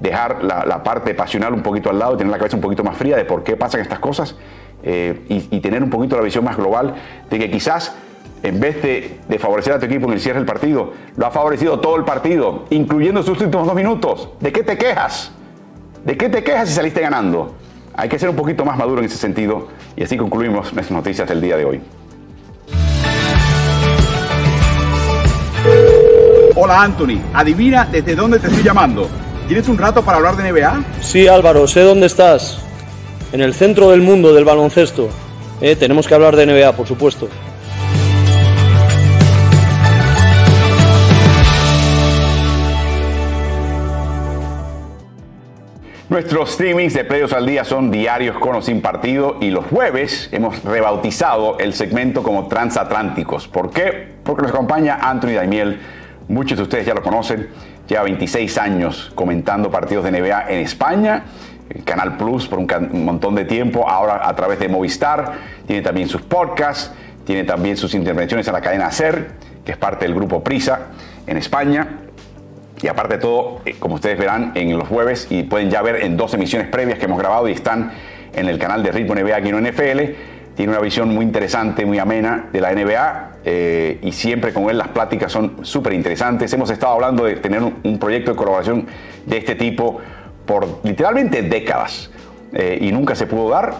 dejar la, parte pasional un poquito al lado y tener la cabeza un poquito más fría de por qué pasan estas cosas y, tener un poquito la visión más global de que quizás en vez de, de, favorecer a tu equipo en el cierre del partido, lo ha favorecido todo el partido, incluyendo sus últimos dos minutos. ¿De qué te quejas? ¿De qué te quejas si saliste ganando? Hay que ser un poquito más maduro en ese sentido y así concluimos nuestras noticias del día de hoy. Hola Anthony, adivina desde dónde te estoy llamando. ¿Tienes un rato para hablar de NBA? Sí Álvaro, sé dónde estás. En el centro del mundo del baloncesto. Eh, tenemos que hablar de NBA, por supuesto. Nuestros streamings de Playos al Día son diarios con o sin partido y los jueves hemos rebautizado el segmento como Transatlánticos. ¿Por qué? Porque nos acompaña Anthony Daimiel Muchos de ustedes ya lo conocen, lleva 26 años comentando partidos de NBA en España, Canal Plus por un, montón de tiempo, ahora a través de Movistar, tiene también sus podcasts, tiene también sus intervenciones en la cadena SER, que es parte del grupo Prisa en España. Y aparte de todo, eh, como ustedes verán en los jueves y pueden ya ver en dos emisiones previas que hemos grabado y están en el canal de Ritmo NBA aquí en NFL, tiene una visión muy interesante, muy amena de la NBA eh, y siempre con él las pláticas son súper interesantes. Hemos estado hablando de tener un, proyecto de colaboración de este tipo por literalmente décadas. Eh, y nunca se pudo dar,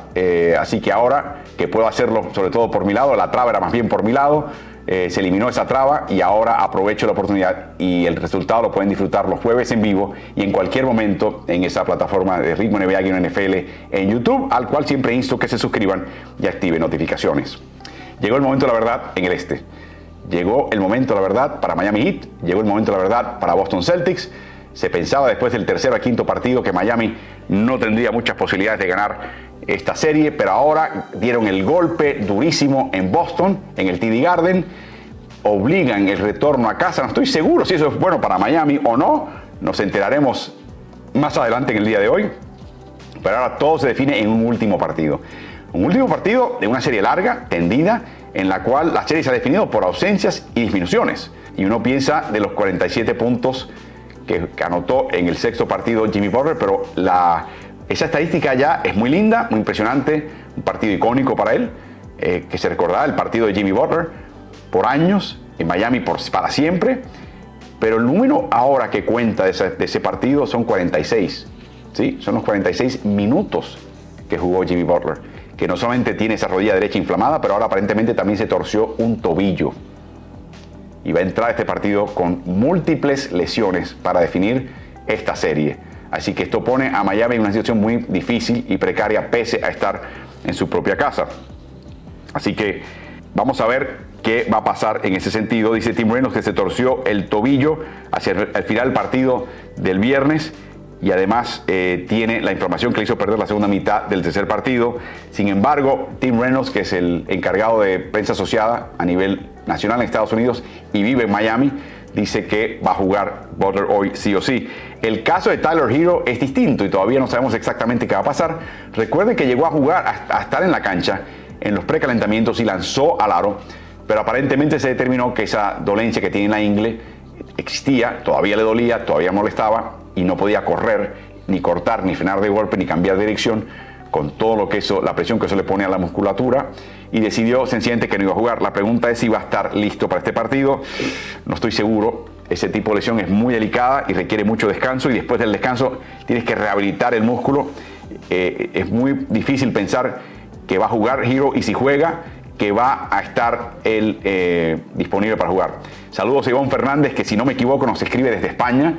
así que ahora que puedo hacerlo sobre todo por mi lado, la traba era más bien por mi lado, eh, se eliminó esa traba y ahora aprovecho la oportunidad y el resultado lo pueden disfrutar los jueves en vivo y en cualquier momento en esa plataforma de Ritmo NBA y NFL en YouTube, al cual siempre insto que se suscriban y activen notificaciones. Llegó el momento de la verdad en el este. Llegó el momento de la verdad para Miami Heat, llegó el momento de la verdad para Boston Celtics. Se pensaba después del tercer a quinto partido que Miami no tendría muchas posibilidades de ganar esta serie, pero ahora dieron el golpe durísimo en Boston, en el TD Garden, obligan el retorno a casa. No estoy seguro si eso es bueno para Miami o no, nos enteraremos más adelante en el día de hoy, pero ahora todo se define en un último partido. Un último partido de una serie larga, tendida, en la cual la serie se ha definido por ausencias y disminuciones. Y uno piensa de los 47 puntos que, anotó en el sexto partido Jimmy Butler, pero la Esa estadística ya es muy linda, muy impresionante, un partido icónico para él, eh, que se recordará el partido de Jimmy Butler por años, en Miami para siempre, pero el número ahora que cuenta de ese, partido son 46, ¿sí? son los 46 minutos que jugó Jimmy Butler, que no solamente tiene esa rodilla derecha inflamada, pero ahora aparentemente también se torció un tobillo. Y va a entrar este partido con múltiples lesiones para definir esta serie. Así que esto pone a Miami en una situación muy difícil y precaria pese a estar en su propia casa. Así que vamos a ver qué va a pasar en ese sentido. Dice Tim Reynolds que se torció el tobillo hacia el final del partido del viernes y además eh, tiene la información que le hizo perder la segunda mitad del tercer partido. Sin embargo, Tim Reynolds, que es el encargado de prensa asociada a nivel nacional en Estados Unidos y vive en Miami, dice que va a jugar Butler hoy sí o sí. El caso de Tyler Hero es distinto y todavía no sabemos exactamente qué va a pasar. Recuerden que llegó a jugar, a, estar en la cancha en los precalentamientos y lanzó al aro, pero aparentemente se determinó que esa dolencia que tiene en la ingle existía, todavía le dolía, todavía molestaba y no podía correr, ni cortar, ni frenar de golpe, ni cambiar de dirección con todo lo que eso, la presión que eso le pone a la musculatura y decidió sencillamente que no iba a jugar. La pregunta es si va a estar listo para este partido. No estoy seguro. Ese tipo de lesión es muy delicada y requiere mucho descanso y después del descanso tienes que rehabilitar el músculo. Eh, es muy difícil pensar que va a jugar Hero y si juega que va a estar él eh, disponible para jugar. Saludos a Iván Fernández que si no me equivoco nos escribe desde España.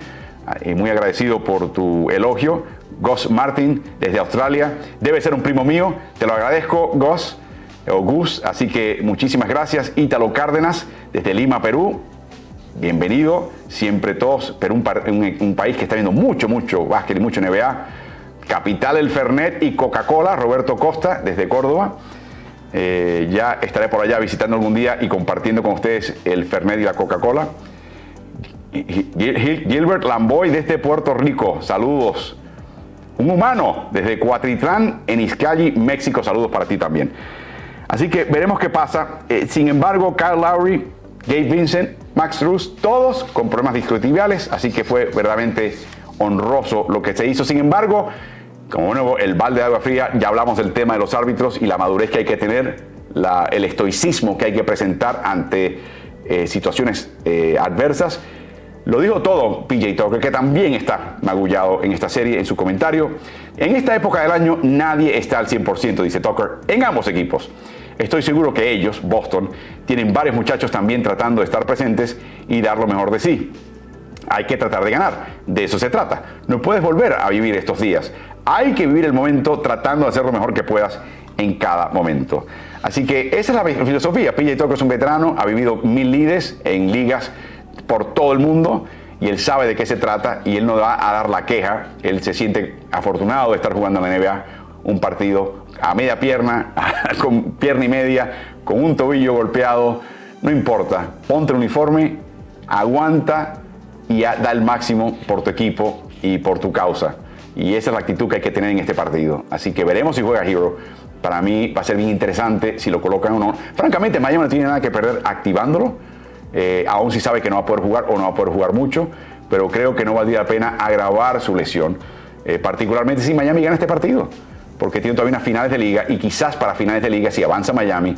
Eh, muy agradecido por tu elogio. Gus Martin desde Australia. Debe ser un primo mío. Te lo agradezco, Gus Gus. Así que muchísimas gracias. Ítalo Cárdenas desde Lima, Perú. Bienvenido. Siempre todos. Perú, un, país que está viendo mucho, mucho básquet y mucho NBA. Capital del Fernet y Coca-Cola. Roberto Costa desde Córdoba. Eh, ya estaré por allá visitando algún día y compartiendo con ustedes el Fernet y la Coca-Cola. Gilbert Lamboy desde Puerto Rico. Saludos un humano desde Cuatritlán en Izcalli, México. Saludos para ti también. Así que veremos qué pasa. Eh, sin embargo, Kyle Lowry, Gabe Vincent, Max Truss, todos con problemas discutibles, así que fue verdaderamente honroso lo que se hizo. Sin embargo, como nuevo, el balde de agua fría, ya hablamos del tema de los árbitros y la madurez que hay que tener, el estoicismo que hay que presentar ante eh, situaciones eh, adversas. Lo dijo todo PJ Tucker, que también está magullado en esta serie en su comentario. En esta época del año nadie está al 100%, dice Tucker, en ambos equipos. Estoy seguro que ellos, Boston, tienen varios muchachos también tratando de estar presentes y dar lo mejor de sí. Hay que tratar de ganar, de eso se trata. No puedes volver a vivir estos días. Hay que vivir el momento tratando de hacer lo mejor que puedas en cada momento. Así que esa es la filosofía. PJ Tucker es un veterano, ha vivido mil líderes en ligas por todo el mundo y él sabe de qué se trata y él no va a dar la queja. Él se siente afortunado de estar jugando en la NBA un partido a media pierna, <laughs> con pierna y media, con un tobillo golpeado. No importa, ponte el uniforme, aguanta y da el máximo por tu equipo y por tu causa. Y esa es la actitud que hay que tener en este partido. Así que veremos si juega Hero. Para mí va a ser bien interesante si lo colocan o no. Francamente, Miami no tiene nada que perder activándolo eh, aún si sabe que no va a poder jugar o no va a poder jugar mucho, pero creo que no valdría la pena agravar su lesión, eh, particularmente si Miami gana este partido, porque tiene todavía unas finales de liga y quizás para finales de liga, si avanza Miami,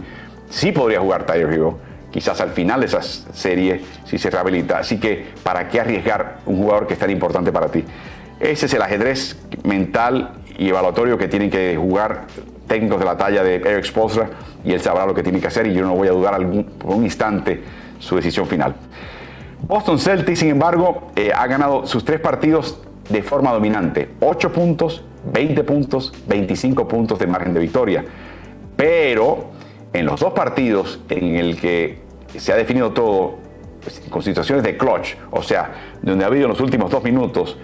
sí podría jugar Tyler Hero, quizás al final de esa serie, si se rehabilita. Así que, ¿para qué arriesgar un jugador que es tan importante para ti? Ese es el ajedrez mental y evaluatorio que tienen que jugar técnicos de la talla de Eric Spolstra y él sabrá lo que tiene que hacer y yo no voy a dudar algún, por un instante su decisión final. Boston Celtics, sin embargo, eh, ha ganado sus tres partidos de forma dominante. 8 puntos, 20 puntos, 25 puntos de margen de victoria. Pero en los dos partidos en el que se ha definido todo pues, con situaciones de clutch, o sea, donde ha habido en los últimos dos minutos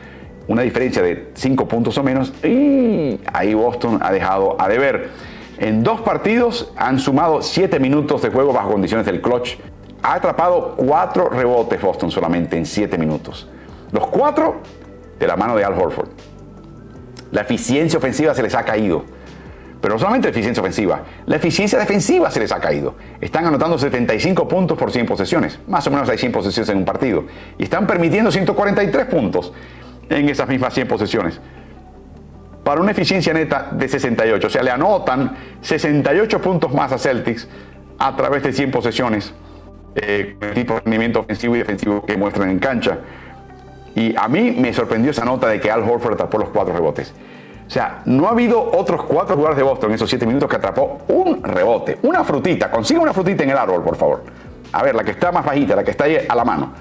una diferencia de 5 puntos o menos, ahí Boston ha dejado a deber. En dos partidos han sumado 7 minutos de juego bajo condiciones del clutch ha atrapado cuatro rebotes Boston solamente en siete minutos. Los cuatro de la mano de Al Horford. La eficiencia ofensiva se les ha caído. Pero no solamente la eficiencia ofensiva, la eficiencia defensiva se les ha caído. Están anotando 75 puntos por 100 posesiones. Más o menos hay 100 posesiones en un partido. Y están permitiendo 143 puntos en esas mismas 100 posesiones. para una eficiencia neta de 68. O sea, le anotan 68 puntos más a Celtics a través de 100 posesiones, eh, el tipo de rendimiento ofensivo y defensivo que muestran en cancha. Y a mí me sorprendió esa nota de que Al Horford atrapó los cuatro rebotes. O sea, no ha habido otros cuatro jugadores de Boston en esos siete minutos que atrapó un rebote, una frutita. Consigue una frutita en el árbol, por favor. A ver, la que está más bajita, la que está ahí a la mano.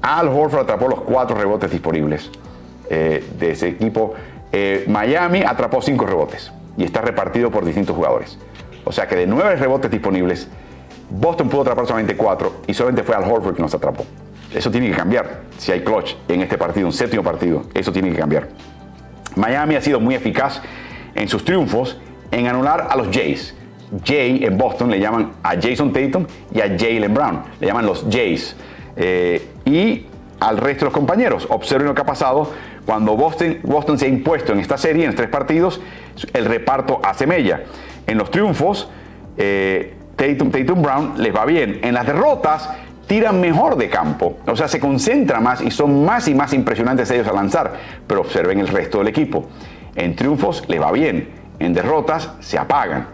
Al Horford atrapó los cuatro rebotes disponibles eh, de ese equipo. Eh, Miami atrapó cinco rebotes y está repartido por distintos jugadores. O sea que de nueve rebotes disponibles, Boston pudo atrapar solamente cuatro y solamente fue Al Horford que nos atrapó. Eso tiene que cambiar. Si hay clutch en este partido, un séptimo partido, eso tiene que cambiar. Miami ha sido muy eficaz en sus triunfos en anular a los Jays. Jay en Boston le llaman a Jason Tatum y a Jalen Brown. Le llaman los Jays. Eh, y al resto de los compañeros. Observen lo que ha pasado cuando Boston, Boston se ha impuesto en esta serie, en tres partidos, el reparto hace mella. En los triunfos, eh, Tatum, Tatum Brown les va bien. En las derrotas, tiran mejor de campo. O sea, se concentra más y son más y más impresionantes ellos a lanzar. Pero observen el resto del equipo. En triunfos les va bien. En derrotas se apagan.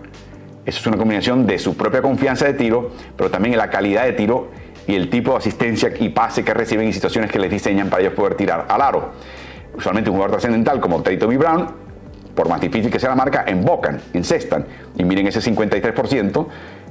Eso es una combinación de su propia confianza de tiro, pero también de la calidad de tiro y el tipo de asistencia y pase que reciben en situaciones que les diseñan para ellos poder tirar al aro. Usualmente un jugador trascendental como Tatum y Brown, por más difícil que sea la marca, embocan, incestan. Y miren ese 53%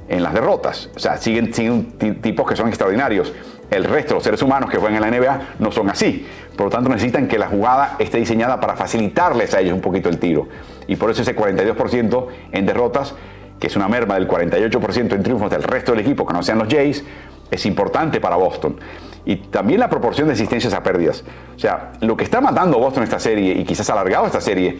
en las derrotas. O sea, siguen, siguen tipos que son extraordinarios. El resto de los seres humanos que juegan en la NBA no son así. Por lo tanto, necesitan que la jugada esté diseñada para facilitarles a ellos un poquito el tiro. Y por eso ese 42% en derrotas, que es una merma del 48% en triunfos del resto del equipo, que no sean los Jays, es importante para Boston. Y también la proporción de asistencias a pérdidas. O sea, lo que está matando Boston esta serie, y quizás alargado esta serie,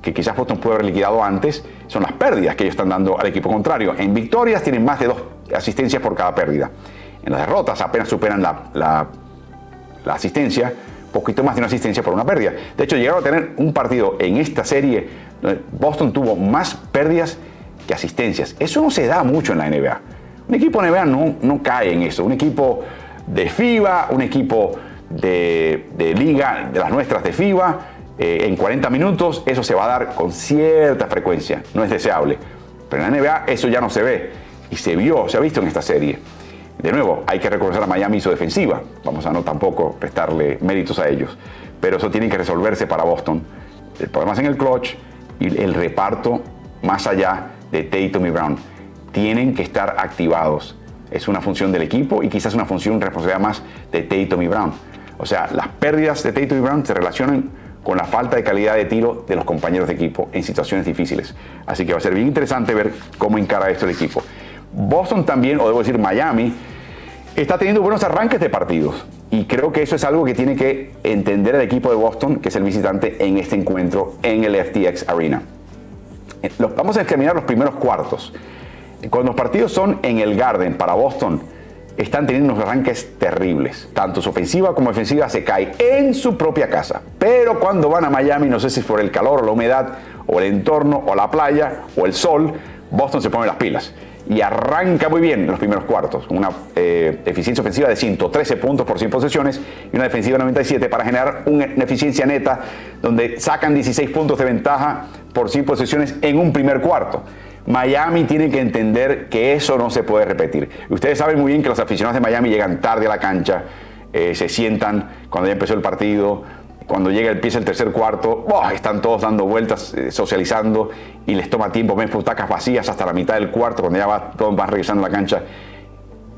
que quizás Boston puede haber liquidado antes, son las pérdidas que ellos están dando al equipo contrario. En victorias tienen más de dos asistencias por cada pérdida. En las derrotas apenas superan la, la, asistencia, poquito más de una asistencia por una pérdida. De hecho, llegaron a tener un partido en esta serie donde Boston tuvo más pérdidas que asistencias. Eso no se da mucho en la NBA. Un equipo NBA no, no cae en eso. Un equipo de FIBA, un equipo de, de liga, de las nuestras de FIBA, eh, en 40 minutos, eso se va a dar con cierta frecuencia. No es deseable. Pero en la NBA eso ya no se ve. Y se vio, se ha visto en esta serie. De nuevo, hay que reconocer a Miami y su defensiva. Vamos a no tampoco prestarle méritos a ellos. Pero eso tiene que resolverse para Boston. El problema es en el clutch y el reparto más allá de Tatum y Brown. Tienen que estar activados. Es una función del equipo y quizás una función responsabilidad más de Tatum y Brown. O sea, las pérdidas de Tatum y Brown se relacionan con la falta de calidad de tiro de los compañeros de equipo en situaciones difíciles. Así que va a ser bien interesante ver cómo encara esto el equipo. Boston también, o debo decir Miami, está teniendo buenos arranques de partidos. Y creo que eso es algo que tiene que entender el equipo de Boston, que es el visitante en este encuentro en el FTX Arena. Eh, vamos a examinar los primeros cuartos. Cuando los partidos son en el Garden para Boston, están teniendo unos arranques terribles. Tanto su ofensiva como ofensiva se cae en su propia casa. Pero cuando van a Miami, no sé si es por el calor o la humedad, o el entorno, o la playa, o el sol, Boston se pone las pilas. Y arranca muy bien en los primeros cuartos, una eh, eficiencia ofensiva de 113 puntos por 100 posesiones y una defensiva de 97 para generar una eficiencia neta donde sacan 16 puntos de ventaja por 100 posesiones en un primer cuarto. Miami tiene que entender que eso no se puede repetir. Ustedes saben muy bien que los aficionados de Miami llegan tarde a la cancha, eh, se sientan cuando ya empezó el partido, cuando llega empieza el tercer cuarto, están todos dando vueltas, eh, socializando y les toma tiempo, ven butacas vacías hasta la mitad del cuarto, cuando ya va, todos van regresando a la cancha.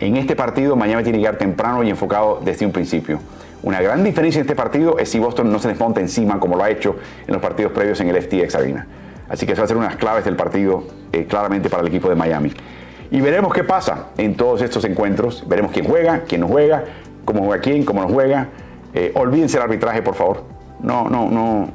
En este partido Miami tiene que llegar temprano y enfocado desde un principio. Una gran diferencia en este partido es si Boston no se les monta encima como lo ha hecho en los partidos previos en el FTX Arena. Así que eso va a ser unas claves del partido eh, claramente para el equipo de Miami. Y veremos qué pasa en todos estos encuentros. Veremos quién juega, quién no juega, cómo juega quién, cómo no juega. Eh, olvídense el arbitraje, por favor. No, no, no.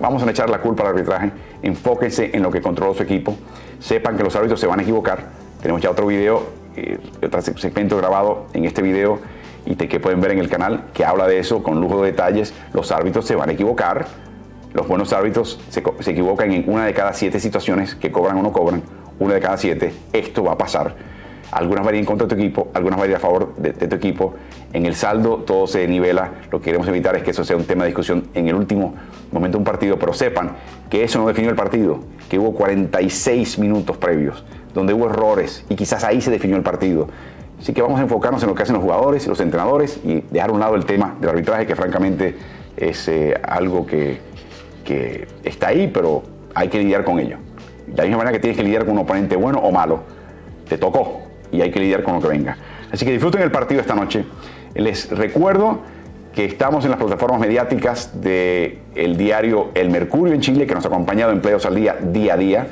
Vamos a echar la culpa al arbitraje. Enfóquense en lo que controla su equipo. Sepan que los árbitros se van a equivocar. Tenemos ya otro video, eh, otro segmento grabado en este video y que pueden ver en el canal que habla de eso con lujo de detalles. Los árbitros se van a equivocar los buenos árbitros se, equivocan en una de cada siete situaciones que cobran o no cobran, una de cada siete. Esto va a pasar. Algunas en contra tu equipo, algunas van a favor de, tu equipo. En el saldo todo se nivela. Lo que queremos evitar es que eso sea un tema de discusión en el último momento de un partido, pero sepan que eso no definió el partido, que hubo 46 minutos previos, donde hubo errores y quizás ahí se definió el partido. Así que vamos a enfocarnos en lo que hacen los jugadores los entrenadores y dejar a un lado el tema del arbitraje, que francamente es eh, algo que, que está ahí, pero hay que lidiar con ello. De la misma manera que tienes que lidiar con un oponente bueno o malo, te tocó y hay que lidiar con lo que venga. Así que disfruten el partido esta noche. Les recuerdo que estamos en las plataformas mediáticas del el diario El Mercurio en Chile, que nos ha acompañado en Playos al Día día a día,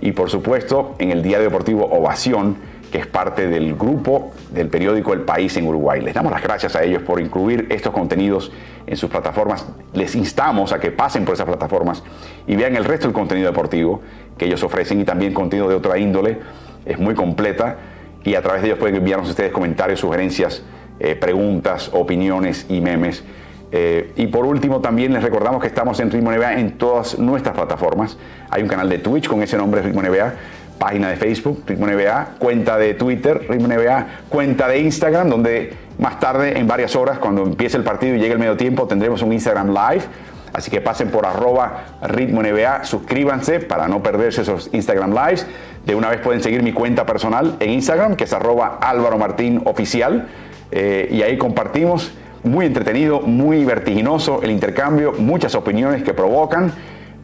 y por supuesto en el diario deportivo Ovación, que es parte del grupo del periódico El País en Uruguay. Les damos las gracias a ellos por incluir estos contenidos en sus plataformas. Les instamos a que pasen por esas plataformas y vean el resto del contenido deportivo que ellos ofrecen y también contenido de otra índole. Es muy completa y a través de ellos pueden enviarnos ustedes comentarios, sugerencias, eh, preguntas, opiniones y memes. Eh, y por último, también les recordamos que estamos en Ritmo NBA en todas nuestras plataformas. Hay un canal de Twitch con ese nombre, Ritmo NBA página de Facebook, Ritmo NBA, cuenta de Twitter, Ritmo NBA, cuenta de Instagram, donde más tarde, en varias horas, cuando empiece el partido y llegue el medio tiempo, tendremos un Instagram Live. Así que pasen por arroba ritmo NBA, suscríbanse para no perderse esos Instagram Lives. De una vez pueden seguir mi cuenta personal en Instagram, que es arroba Álvaro Martín Oficial. Eh, y ahí compartimos, muy entretenido, muy vertiginoso el intercambio, muchas opiniones que provocan.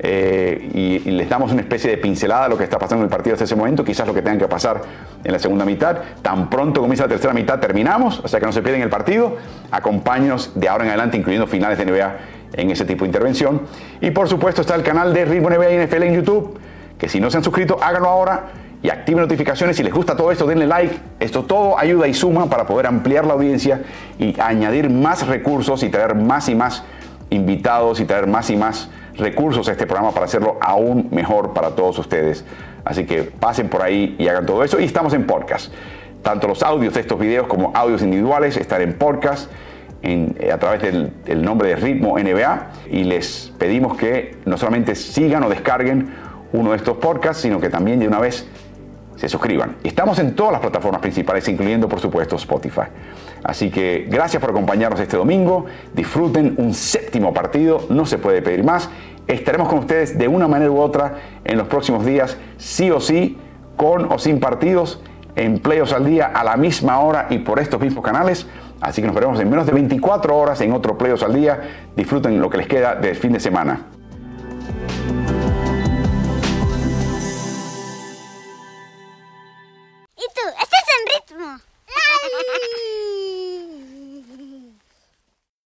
Eh, y, les damos una especie de pincelada a lo que está pasando en el partido hasta ese momento, quizás lo que tenga que pasar en la segunda mitad. Tan pronto comienza la tercera mitad terminamos, o sea que no se pierden el partido. Acompáñenos de ahora en adelante, incluyendo finales de NBA en ese tipo de intervención. Y por supuesto está el canal de Ritmo NBA y NFL en YouTube, que si no se han suscrito, háganlo ahora y activen notificaciones. Si les gusta todo esto, denle like. Esto todo ayuda y suma para poder ampliar la audiencia y añadir más recursos y traer más y más invitados y traer más y más recursos a este programa para hacerlo aún mejor para todos ustedes. Así que pasen por ahí y hagan todo eso. Y estamos en podcast. Tanto los audios de estos videos como audios individuales están en podcast en, eh, a través del, nombre de Ritmo NBA. Y les pedimos que no solamente sigan o descarguen uno de estos podcasts, sino que también de una vez se suscriban. Estamos en todas las plataformas principales, incluyendo por supuesto Spotify. Así que gracias por acompañarnos este domingo. Disfruten un séptimo partido, no se puede pedir más. Estaremos con ustedes de una manera u otra en los próximos días, sí o sí, con o sin partidos, en Playos al día a la misma hora y por estos mismos canales. Así que nos veremos en menos de 24 horas en otro Playos al día. Disfruten lo que les queda del fin de semana.